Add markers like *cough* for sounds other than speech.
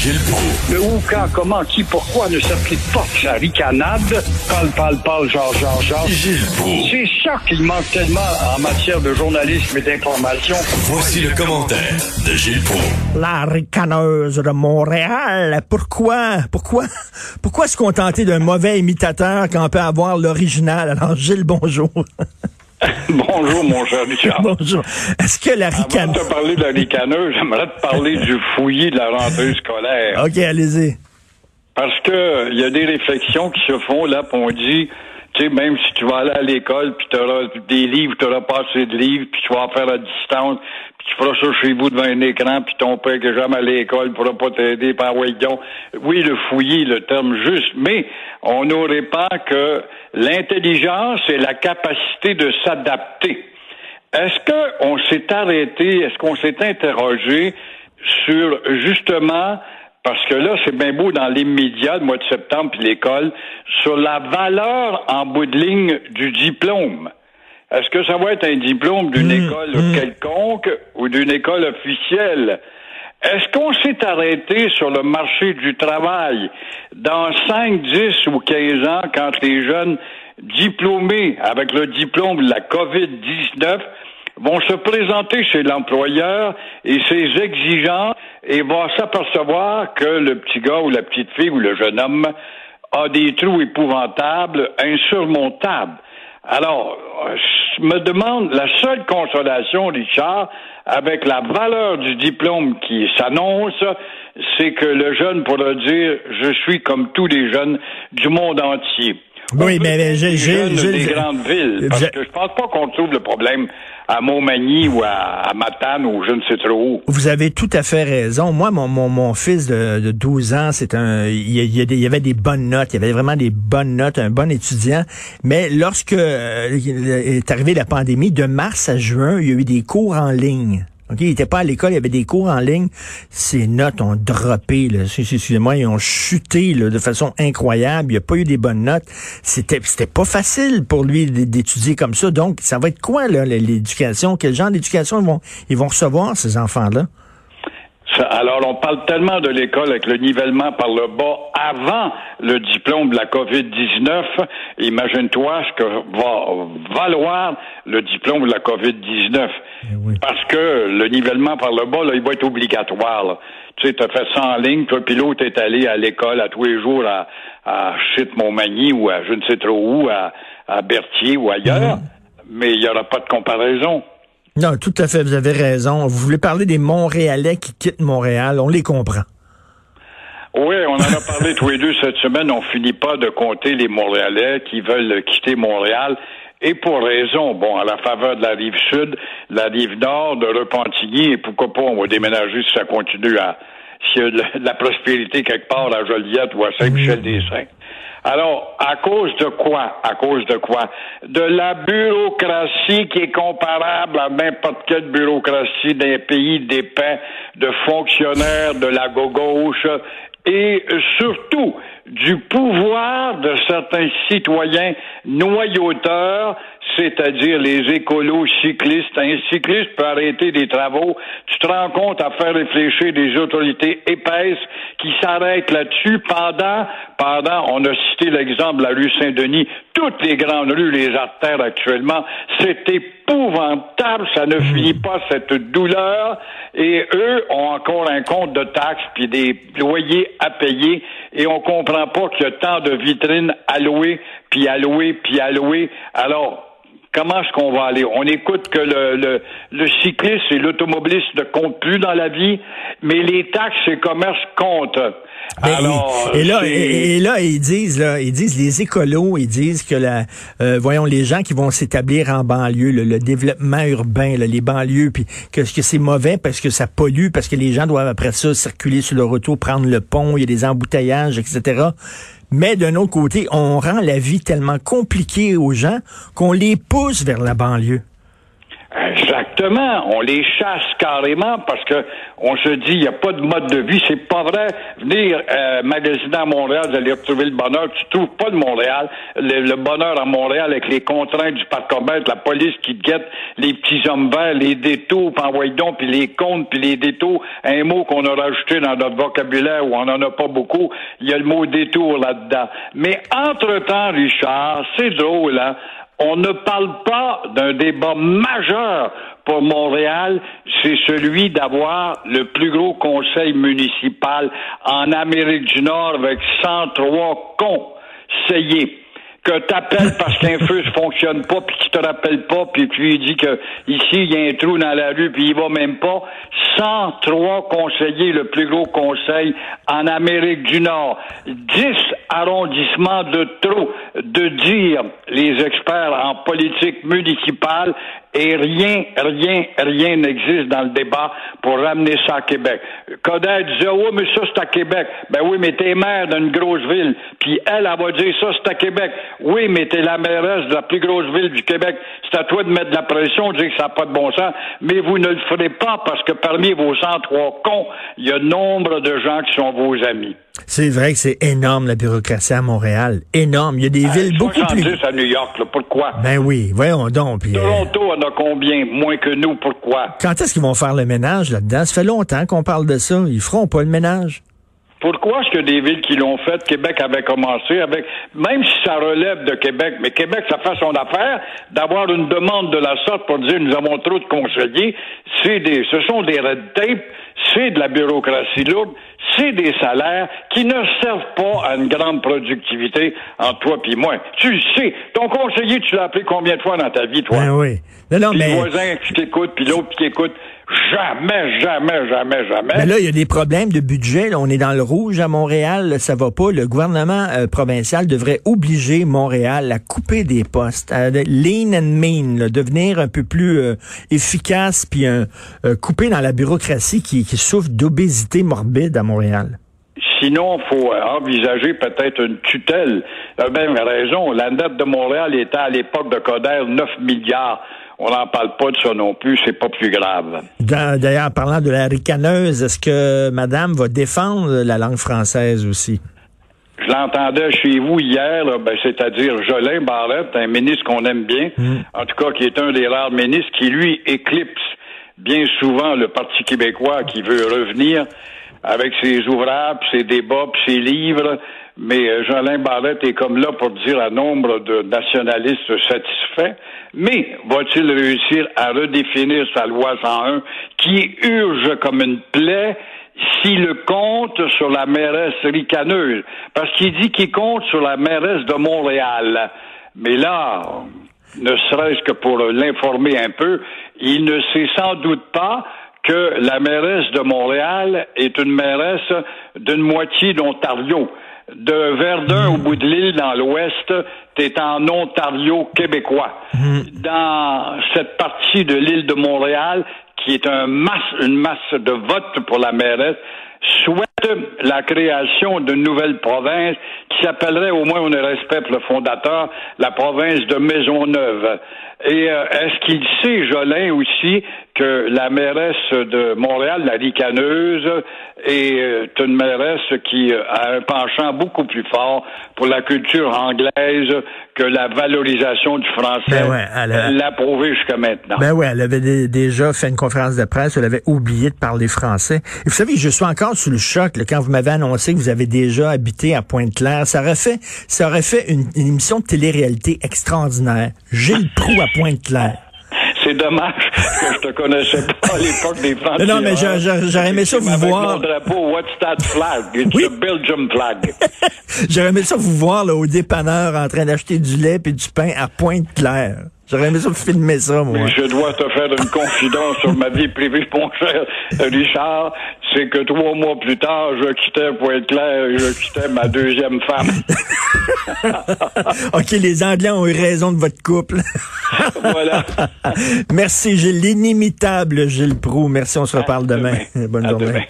Gilles Proulx. Le où, quand, comment, qui, pourquoi ne s'applique pas sa ricanade? Parle, parle, parle, genre, genre, genre. Gilles Proulx. C'est ça qu'il manque tellement en matière de journalisme et d'information. Voici le commentaire de Gilles Proulx. La ricaneuse de Montréal. Pourquoi, pourquoi, pourquoi se contenter d'un mauvais imitateur quand on peut avoir l'original? Alors, Gilles, bonjour. *laughs* *laughs* Bonjour, mon cher Richard. bonjour. Est-ce que la Avant ricaneuse... de te parler de la ricaneuse, j'aimerais te parler du fouillis de la rentrée scolaire. OK, allez-y. Parce que il y a des réflexions qui se font là, puis on dit, tu sais, même si tu vas aller à l'école, puis tu auras des livres, tu n'auras pas assez de livres, puis tu vas en faire à distance, puis tu feras ça chez vous devant un écran, puis ton père qui est jamais à l'école pourra pas t'aider par donc. Oui, le fouillis, le terme juste, mais on n'aurait pas que l'intelligence et la capacité de s'adapter. Est-ce qu'on s'est arrêté, est-ce qu'on s'est interrogé sur justement parce que là, c'est bien beau dans l'immédiat, le mois de septembre, puis l'école, sur la valeur en bout de ligne du diplôme. Est-ce que ça va être un diplôme d'une Mmh, école mmh. quelconque ou d'une école officielle? Est-ce qu'on s'est arrêté sur le marché du travail dans 5, 10 ou 15 ans quand les jeunes diplômés avec le diplôme de la COVID-19 vont se présenter chez l'employeur et ses exigeants et vont s'apercevoir que le petit gars ou la petite fille ou le jeune homme a des trous épouvantables, insurmontables. Alors, je me demande, la seule consolation, Richard, avec la valeur du diplôme qui s'annonce, c'est que le jeune pourra dire, je suis comme tous les jeunes du monde entier. Oui, mais- j'ai- j'ai- des grandes villes, parce que je pense pas qu'on trouve le problème à Montmagny ou à, à Matane ou je ne sais trop où. Vous avez tout à fait raison. Moi, mon, mon, mon fils de, de 12 ans, c'est un, y, il y avait des bonnes notes, il y avait vraiment des bonnes notes, un bon étudiant. Mais lorsque euh, est arrivée la pandémie, de mars à juin, il y a eu des cours en ligne. OK, il était pas à l'école, il y avait des cours en ligne. Ses notes ont droppé, là. Excusez-moi, ils ont chuté là, de façon incroyable. Il n'y a pas eu des bonnes notes. C'était, c'était pas facile pour lui d'étudier comme ça. Donc, ça va être quoi là, l'éducation? Quel genre d'éducation ils vont, ils vont recevoir ces enfants-là? Alors, on parle tellement de l'école avec le nivellement par le bas avant le diplôme de la COVID-19. Imagine-toi ce que va valoir le diplôme de la COVID-19. Eh oui. Parce que le nivellement par le bas, là, il va être obligatoire. là. Tu sais, tu as fait ça en ligne, toi, puis l'autre est allé à l'école à tous les jours à, à Chute-Montmagny ou à je ne sais trop où, à, à Berthier ou ailleurs. Mais il n'y aura pas de comparaison. Non, tout à fait, vous avez raison. Vous voulez parler des Montréalais qui quittent Montréal, on les comprend. Oui, on en a parlé tous les deux cette semaine. On finit pas de compter les Montréalais qui veulent quitter Montréal. Et pour raison, bon, à la faveur de la rive sud, la rive nord, de Repentigny, et pourquoi pas, on va déménager si ça continue à, s'il y a de la- prospérité quelque part à Joliette ou à Saint-Michel-des-Saints. Alors, à cause de quoi? À cause de quoi? De la bureaucratie qui est comparable à n'importe quelle bureaucratie d'un pays dépeint de fonctionnaires de la gauche et surtout du pouvoir de certains citoyens noyauteurs, c'est-à-dire les écolos cyclistes. Un cycliste peut arrêter des travaux. Tu te rends compte à faire réfléchir des autorités épaisses qui s'arrêtent là-dessus pendant, pendant, on a cité l'exemple de la rue Saint-Denis, toutes les grandes rues, les artères actuellement, c'est épouvantable, ça ne finit pas cette douleur, et eux ont encore un compte de taxes puis des loyers à payer, et on comprend pas qu'il y a tant de vitrines à louer, puis à louer, puis à louer. Alors, Comment est-ce qu'on va aller? On écoute que le, le, le cycliste et l'automobiliste ne comptent plus dans la vie, mais les taxes et commerces comptent. Ben, Alors, et, et là, et là, ils disent, là, ils disent, les écolos, ils disent que la, euh, voyons, les gens qui vont s'établir en banlieue, le, le développement urbain, là, les banlieues, puis que, que c'est mauvais parce que ça pollue, parce que les gens doivent après ça circuler sur le retour, prendre le pont, il y a des embouteillages, etc. Mais d'un autre côté, on rend la vie tellement compliquée aux gens qu'on les pousse vers la banlieue. Exactement. On les chasse carrément parce que on se dit il n'y a pas de mode de vie. C'est pas vrai. Venir euh, magasiner à Montréal, vous allez retrouver le bonheur. Tu trouves pas de Montréal. Le, bonheur à Montréal avec les contraintes du parcomètre, la police qui guette les petits hommes verts, les détours, puis donc, puis les comptes, puis les détours. Un mot qu'on a rajouté dans notre vocabulaire où on en a pas beaucoup. Il y a le mot détour là-dedans. Mais entre-temps, Richard, c'est drôle, hein? On ne parle pas d'un débat majeur pour Montréal, c'est celui d'avoir le plus gros conseil municipal en Amérique du Nord avec 103 conseillers que t'appelles parce qu'un *laughs* feu ne fonctionne pas, puis qu'il te rappelle pas, puis tu lui dis que ici il y a un trou dans la rue, puis il va même pas. 103 conseillers, le plus gros conseil en Amérique du Nord. 10 arrondissements de trop de dire les experts en politique municipale et rien, rien, rien n'existe dans le débat pour ramener ça à Québec. Coder disait, oh, mais ça, c'est à Québec. Ben oui, mais t'es maire d'une grosse ville. Puis elle, elle va dire, ça, c'est à Québec. Oui, mais t'es la mairesse de la plus grosse ville du Québec. C'est à toi de mettre de la pression, de dire que ça n'a pas de bon sens. Mais vous ne le ferez pas parce que parmi vos 103 cons, il y a nombre de gens qui sont vos amis. C'est vrai que c'est énorme la bureaucratie à Montréal. Énorme. Il y a des villes beaucoup plus. à New York, là. pourquoi? Ben oui, voyons donc. Puis, euh, Toronto en a combien? Moins que nous, pourquoi? Quand est-ce qu'ils vont faire le ménage là-dedans? Ça fait longtemps qu'on parle de ça. Ils feront pas le ménage. Pourquoi est-ce que des villes qui l'ont fait, Québec avait commencé avec, même si ça relève de Québec, mais Québec, ça fait son affaire d'avoir une demande de la sorte pour dire nous avons trop de conseillers, c'est des, ce sont des red tape, c'est de la bureaucratie lourde, c'est des salaires qui ne servent pas à une grande productivité entre toi et moi. Tu le sais. Ton conseiller, tu l'as appelé combien de fois dans ta vie, toi? Ben oui. Non, non, mais... Le voisin qui t'écoute, puis l'autre qui écoute. Jamais, jamais, jamais, jamais. Mais là, il y a des problèmes de budget. on est dans le rouge à Montréal. Ça va pas. Le gouvernement euh, provincial devrait obliger Montréal à couper des postes, à lean and mean, devenir un peu plus euh, efficace, puis euh, couper dans la bureaucratie qui, qui souffre d'obésité morbide à Montréal. Sinon, il faut envisager peut-être une tutelle. La même raison. La dette de Montréal était à l'époque de Coder 9 milliards. On n'en parle pas de ça non plus, c'est pas plus grave. D'ailleurs, parlant de la ricaneuse, est-ce que Madame va défendre la langue française aussi? Je l'entendais chez vous hier, ben, c'est-à-dire Jolin Barrette, un ministre qu'on aime bien, mm. en tout cas qui est un des rares ministres qui, lui, éclipse bien souvent le Parti québécois qui veut revenir avec ses ouvrages, ses débats, ses livres. Mais euh, Jolin Barrette est comme là pour dire à nombre de nationalistes satisfaits. Mais va-t-il réussir à redéfinir sa loi 101 qui urge comme une plaie s'il compte sur la mairesse ricaneuse? Parce qu'il dit qu'il compte sur la mairesse de Montréal. Mais là, ne serait-ce que pour l'informer un peu, il ne sait sans doute pas que la mairesse de Montréal est une mairesse d'une moitié d'Ontario. De Verdun au bout de l'île dans l'ouest, t'es en Ontario québécois. Hmm. Dans cette partie de l'île de Montréal, qui est un masse, une masse de votes pour la mairesse, souhaite la création d'une nouvelle province qui s'appellerait, au moins on respecte le fondateur, la province de Maisonneuve. Et euh, est-ce qu'il sait, Jolin, aussi, que la mairesse de Montréal, la ricaneuse, est euh, une mairesse qui euh, a un penchant beaucoup plus fort pour la culture anglaise que la valorisation du français. Ben elle l'a prouvé jusqu'à maintenant. Ben ouais, elle avait déjà fait une conférence de presse, elle avait oublié de parler français. Et vous savez, je suis encore sous le choc quand vous m'avez annoncé que vous avez déjà habité à Pointe-Claire. Ça aurait fait, ça aurait fait une, émission de télé-réalité extraordinaire. Gilles Proux à Pointe-Claire. C'est dommage *laughs* que je te connaissais pas à l'époque des Français. Non, mais j'aurais aimé ça vous voir. Mon drapeau, what's that flag? *laughs* It's oui. Belgium flag. *laughs* j'aurais aimé ça vous voir là, au dépanneur en train d'acheter du lait et du pain à Pointe-Claire. J'aurais aimé ça filmer ça, moi. Je dois te faire une confidence sur ma vie privée, mon cher Richard. C'est que trois mois plus tard, je quittais Pointe-Claire et je quittais ma deuxième femme. *laughs* OK, les Anglais ont eu raison de votre couple. *laughs* voilà. Merci, Gilles. L'inimitable Gilles Proux. Merci, on se reparle demain. Bonne journée.